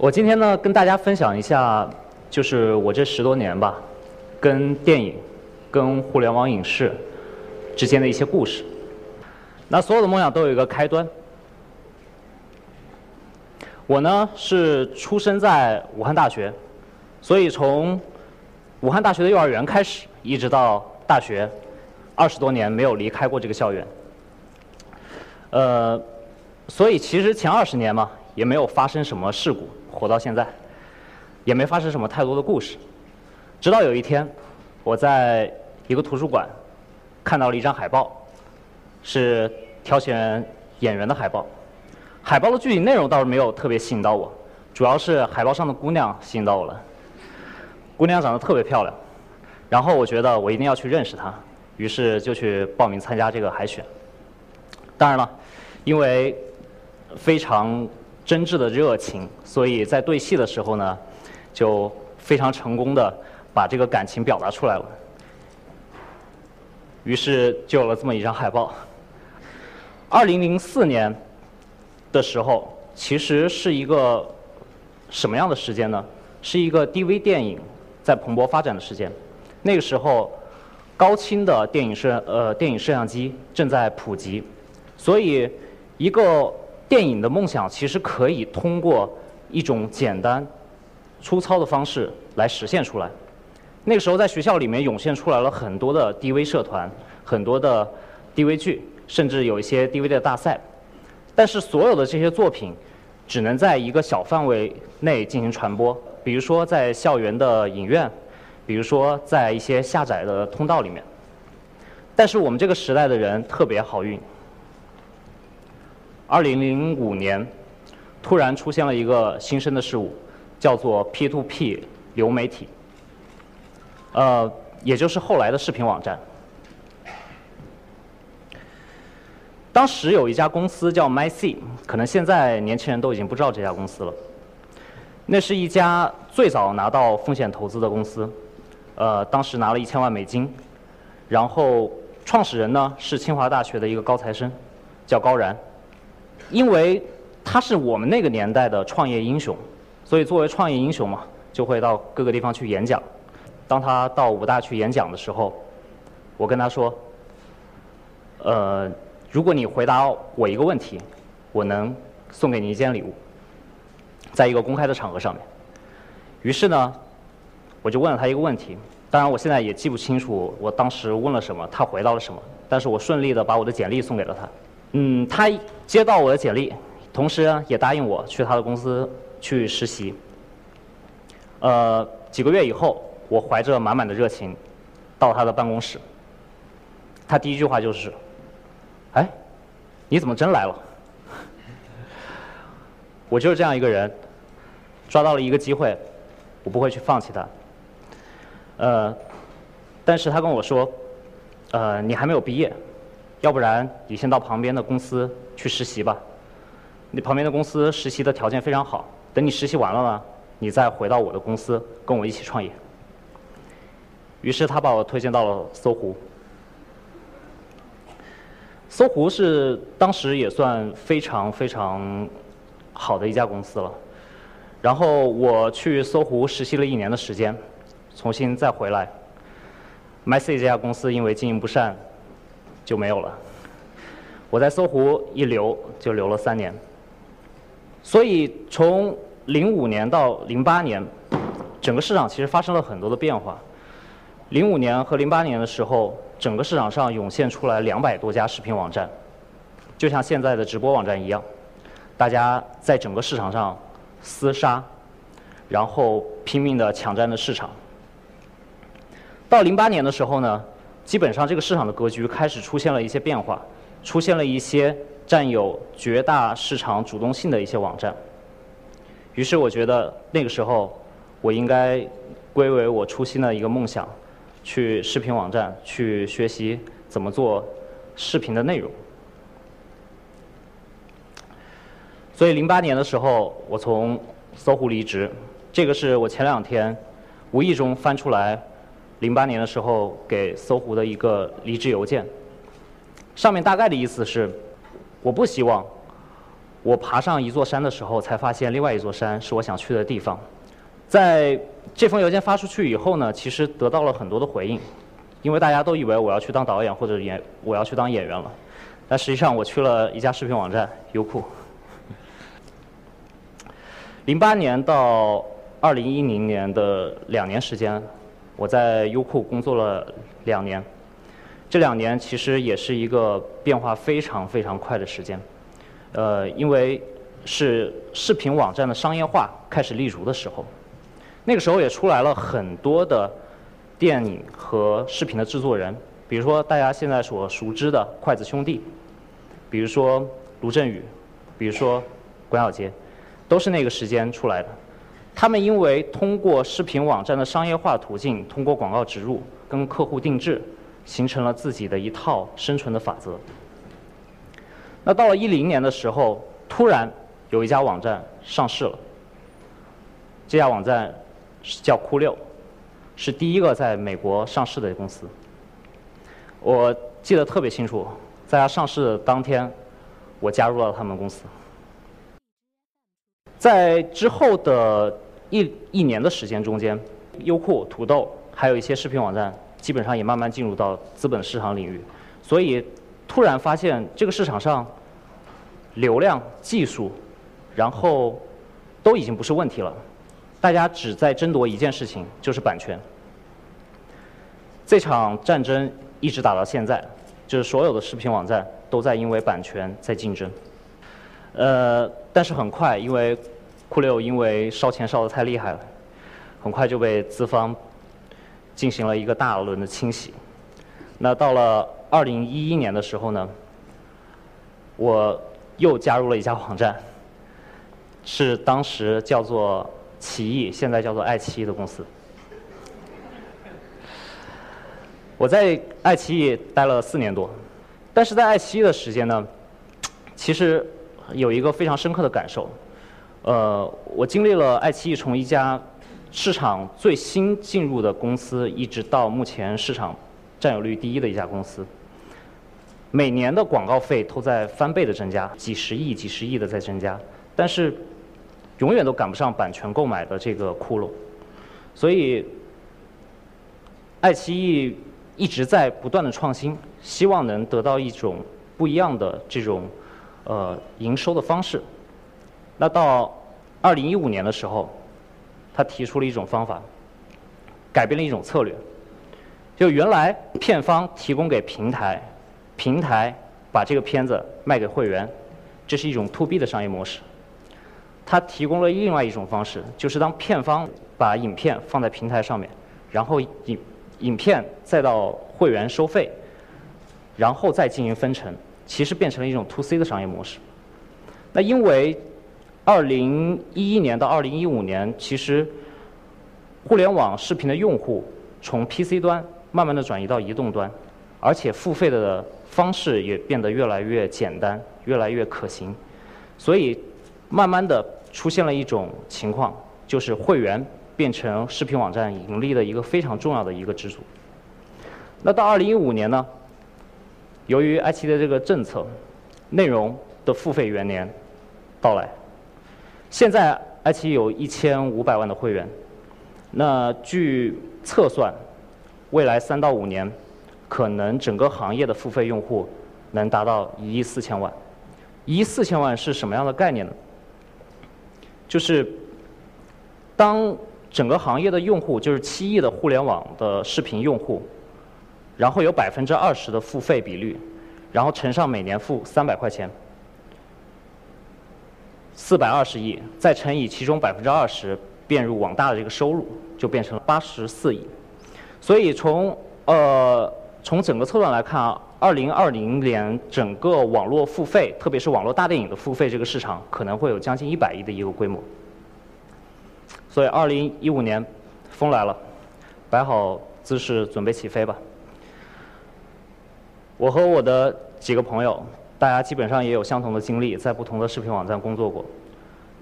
我今天呢，跟大家分享一下，就是我这十多年吧，跟电影、跟互联网影视之间的一些故事。那所有的梦想都有一个开端。我呢是出生在武汉大学，所以从武汉大学的幼儿园开始，一直到大学，二十多年没有离开过这个校园。呃，所以其实前二十年嘛，也没有发生什么事故。活到现在，也没发生什么太多的故事。直到有一天，我在一个图书馆看到了一张海报，是挑选演员的海报。海报的具体内容倒是没有特别吸引到我，主要是海报上的姑娘吸引到我了。姑娘长得特别漂亮，然后我觉得我一定要去认识她，于是就去报名参加这个海选。当然了，因为非常。真挚的热情，所以在对戏的时候呢，就非常成功的把这个感情表达出来了。于是就有了这么一张海报。二零零四年的时候，其实是一个什么样的时间呢？是一个 DV 电影在蓬勃发展的时间。那个时候，高清的电影摄呃电影摄像机正在普及，所以一个。电影的梦想其实可以通过一种简单、粗糙的方式来实现出来。那个时候，在学校里面涌现出来了很多的 DV 社团，很多的 DV 剧，甚至有一些 DV 的大赛。但是，所有的这些作品只能在一个小范围内进行传播，比如说在校园的影院，比如说在一些下载的通道里面。但是，我们这个时代的人特别好运。二零零五年，突然出现了一个新生的事物，叫做 P to P 流媒体，呃，也就是后来的视频网站。当时有一家公司叫 MyC，可能现在年轻人都已经不知道这家公司了。那是一家最早拿到风险投资的公司，呃，当时拿了一千万美金，然后创始人呢是清华大学的一个高材生，叫高然。因为他是我们那个年代的创业英雄，所以作为创业英雄嘛，就会到各个地方去演讲。当他到武大去演讲的时候，我跟他说：“呃，如果你回答我一个问题，我能送给你一件礼物，在一个公开的场合上面。”于是呢，我就问了他一个问题。当然，我现在也记不清楚我当时问了什么，他回答了什么，但是我顺利的把我的简历送给了他。嗯，他接到我的简历，同时也答应我去他的公司去实习。呃，几个月以后，我怀着满满的热情到他的办公室。他第一句话就是：“哎，你怎么真来了？” 我就是这样一个人，抓到了一个机会，我不会去放弃它。呃，但是他跟我说：“呃，你还没有毕业。”要不然你先到旁边的公司去实习吧，你旁边的公司实习的条件非常好。等你实习完了呢，你再回到我的公司跟我一起创业。于是他把我推荐到了搜狐。搜狐是当时也算非常非常好的一家公司了。然后我去搜狐实习了一年的时间，重新再回来。MyC 这家公司因为经营不善。就没有了。我在搜狐一留就留了三年，所以从零五年到零八年，整个市场其实发生了很多的变化。零五年和零八年的时候，整个市场上涌现出来两百多家视频网站，就像现在的直播网站一样，大家在整个市场上厮杀，然后拼命的抢占着市场。到零八年的时候呢？基本上，这个市场的格局开始出现了一些变化，出现了一些占有绝大市场主动性的一些网站。于是，我觉得那个时候，我应该归为我初心的一个梦想，去视频网站去学习怎么做视频的内容。所以，零八年的时候，我从搜狐离职。这个是我前两天无意中翻出来。零八年的时候给搜狐的一个离职邮件，上面大概的意思是，我不希望我爬上一座山的时候，才发现另外一座山是我想去的地方。在这封邮件发出去以后呢，其实得到了很多的回应，因为大家都以为我要去当导演或者演，我要去当演员了。但实际上，我去了一家视频网站优酷。零八年到二零一零年的两年时间，我在优酷工作了两年。这两年其实也是一个变化非常非常快的时间，呃，因为是视频网站的商业化开始立足的时候，那个时候也出来了很多的电影和视频的制作人，比如说大家现在所熟知的筷子兄弟，比如说卢振宇，比如说关晓杰。都是那个时间出来的，他们因为通过视频网站的商业化途径，通过广告植入跟客户定制，形成了自己的一套生存的法则。那到了一零年的时候，突然有一家网站上市了，这家网站是叫酷六，是第一个在美国上市的公司。我记得特别清楚，在它上市的当天，我加入了他们公司。在之后的一一年的时间中间，优酷、土豆还有一些视频网站，基本上也慢慢进入到资本市场领域。所以，突然发现这个市场上，流量、技术，然后都已经不是问题了。大家只在争夺一件事情，就是版权。这场战争一直打到现在，就是所有的视频网站都在因为版权在竞争。呃，但是很快，因为酷六因为烧钱烧得太厉害了，很快就被资方进行了一个大轮的清洗。那到了二零一一年的时候呢，我又加入了一家网站，是当时叫做奇艺，现在叫做爱奇艺的公司。我在爱奇艺待了四年多，但是在爱奇艺的时间呢，其实。有一个非常深刻的感受，呃，我经历了爱奇艺从一家市场最新进入的公司，一直到目前市场占有率第一的一家公司，每年的广告费都在翻倍的增加，几十亿、几十亿的在增加，但是永远都赶不上版权购买的这个窟窿，所以爱奇艺一直在不断的创新，希望能得到一种不一样的这种。呃，营收的方式。那到二零一五年的时候，他提出了一种方法，改变了一种策略。就原来片方提供给平台，平台把这个片子卖给会员，这是一种 to B 的商业模式。他提供了另外一种方式，就是当片方把影片放在平台上面，然后影影片再到会员收费，然后再进行分成。其实变成了一种 to C 的商业模式。那因为二零一一年到二零一五年，其实互联网视频的用户从 PC 端慢慢的转移到移动端，而且付费的方式也变得越来越简单，越来越可行。所以慢慢的出现了一种情况，就是会员变成视频网站盈利的一个非常重要的一个支柱。那到二零一五年呢？由于爱奇艺的这个政策，内容的付费元年到来。现在爱奇艺有一千五百万的会员，那据测算，未来三到五年，可能整个行业的付费用户能达到一亿四千万。一亿四千万是什么样的概念呢？就是当整个行业的用户，就是七亿的互联网的视频用户。然后有百分之二十的付费比率，然后乘上每年付三百块钱，四百二十亿，再乘以其中百分之二十变入网大的这个收入，就变成了八十四亿。所以从呃从整个测算来看啊，二零二零年整个网络付费，特别是网络大电影的付费这个市场，可能会有将近一百亿的一个规模。所以二零一五年，风来了，摆好姿势准备起飞吧。我和我的几个朋友，大家基本上也有相同的经历，在不同的视频网站工作过，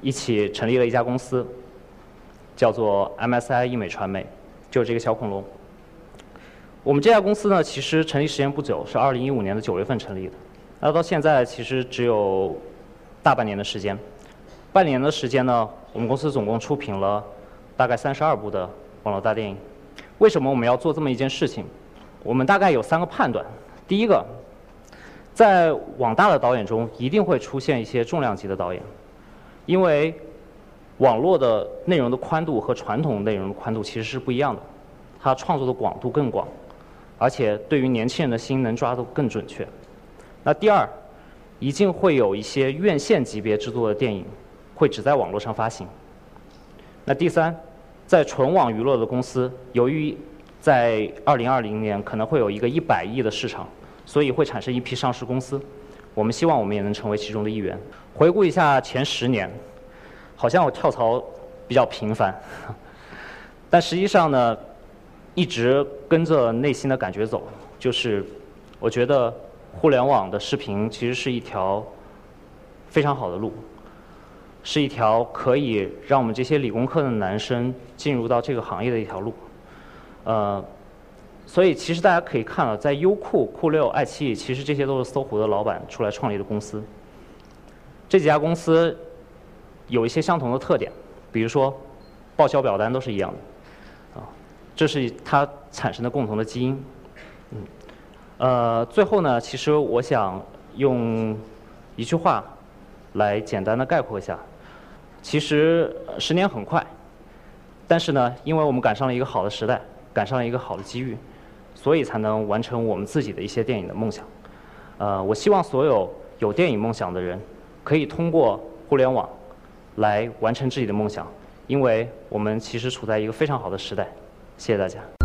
一起成立了一家公司，叫做 MSI 艺美传媒，就是这个小恐龙。我们这家公司呢，其实成立时间不久，是2015年的9月份成立的。那到现在其实只有大半年的时间。半年的时间呢，我们公司总共出品了大概三十二部的网络大电影。为什么我们要做这么一件事情？我们大概有三个判断。第一个，在网大的导演中，一定会出现一些重量级的导演，因为网络的内容的宽度和传统内容的宽度其实是不一样的，它创作的广度更广，而且对于年轻人的心能抓得更准确。那第二，一定会有一些院线级别制作的电影。会只在网络上发行。那第三，在纯网娱乐的公司，由于在二零二零年可能会有一个一百亿的市场，所以会产生一批上市公司。我们希望我们也能成为其中的一员。回顾一下前十年，好像我跳槽比较频繁，但实际上呢，一直跟着内心的感觉走，就是我觉得互联网的视频其实是一条非常好的路。是一条可以让我们这些理工科的男生进入到这个行业的一条路，呃，所以其实大家可以看到，在优酷、酷六、爱奇艺，其实这些都是搜狐的老板出来创立的公司。这几家公司有一些相同的特点，比如说报销表单都是一样的，啊，这是它产生的共同的基因。嗯，呃，最后呢，其实我想用一句话来简单的概括一下。其实十年很快，但是呢，因为我们赶上了一个好的时代，赶上了一个好的机遇，所以才能完成我们自己的一些电影的梦想。呃，我希望所有有电影梦想的人，可以通过互联网来完成自己的梦想，因为我们其实处在一个非常好的时代。谢谢大家。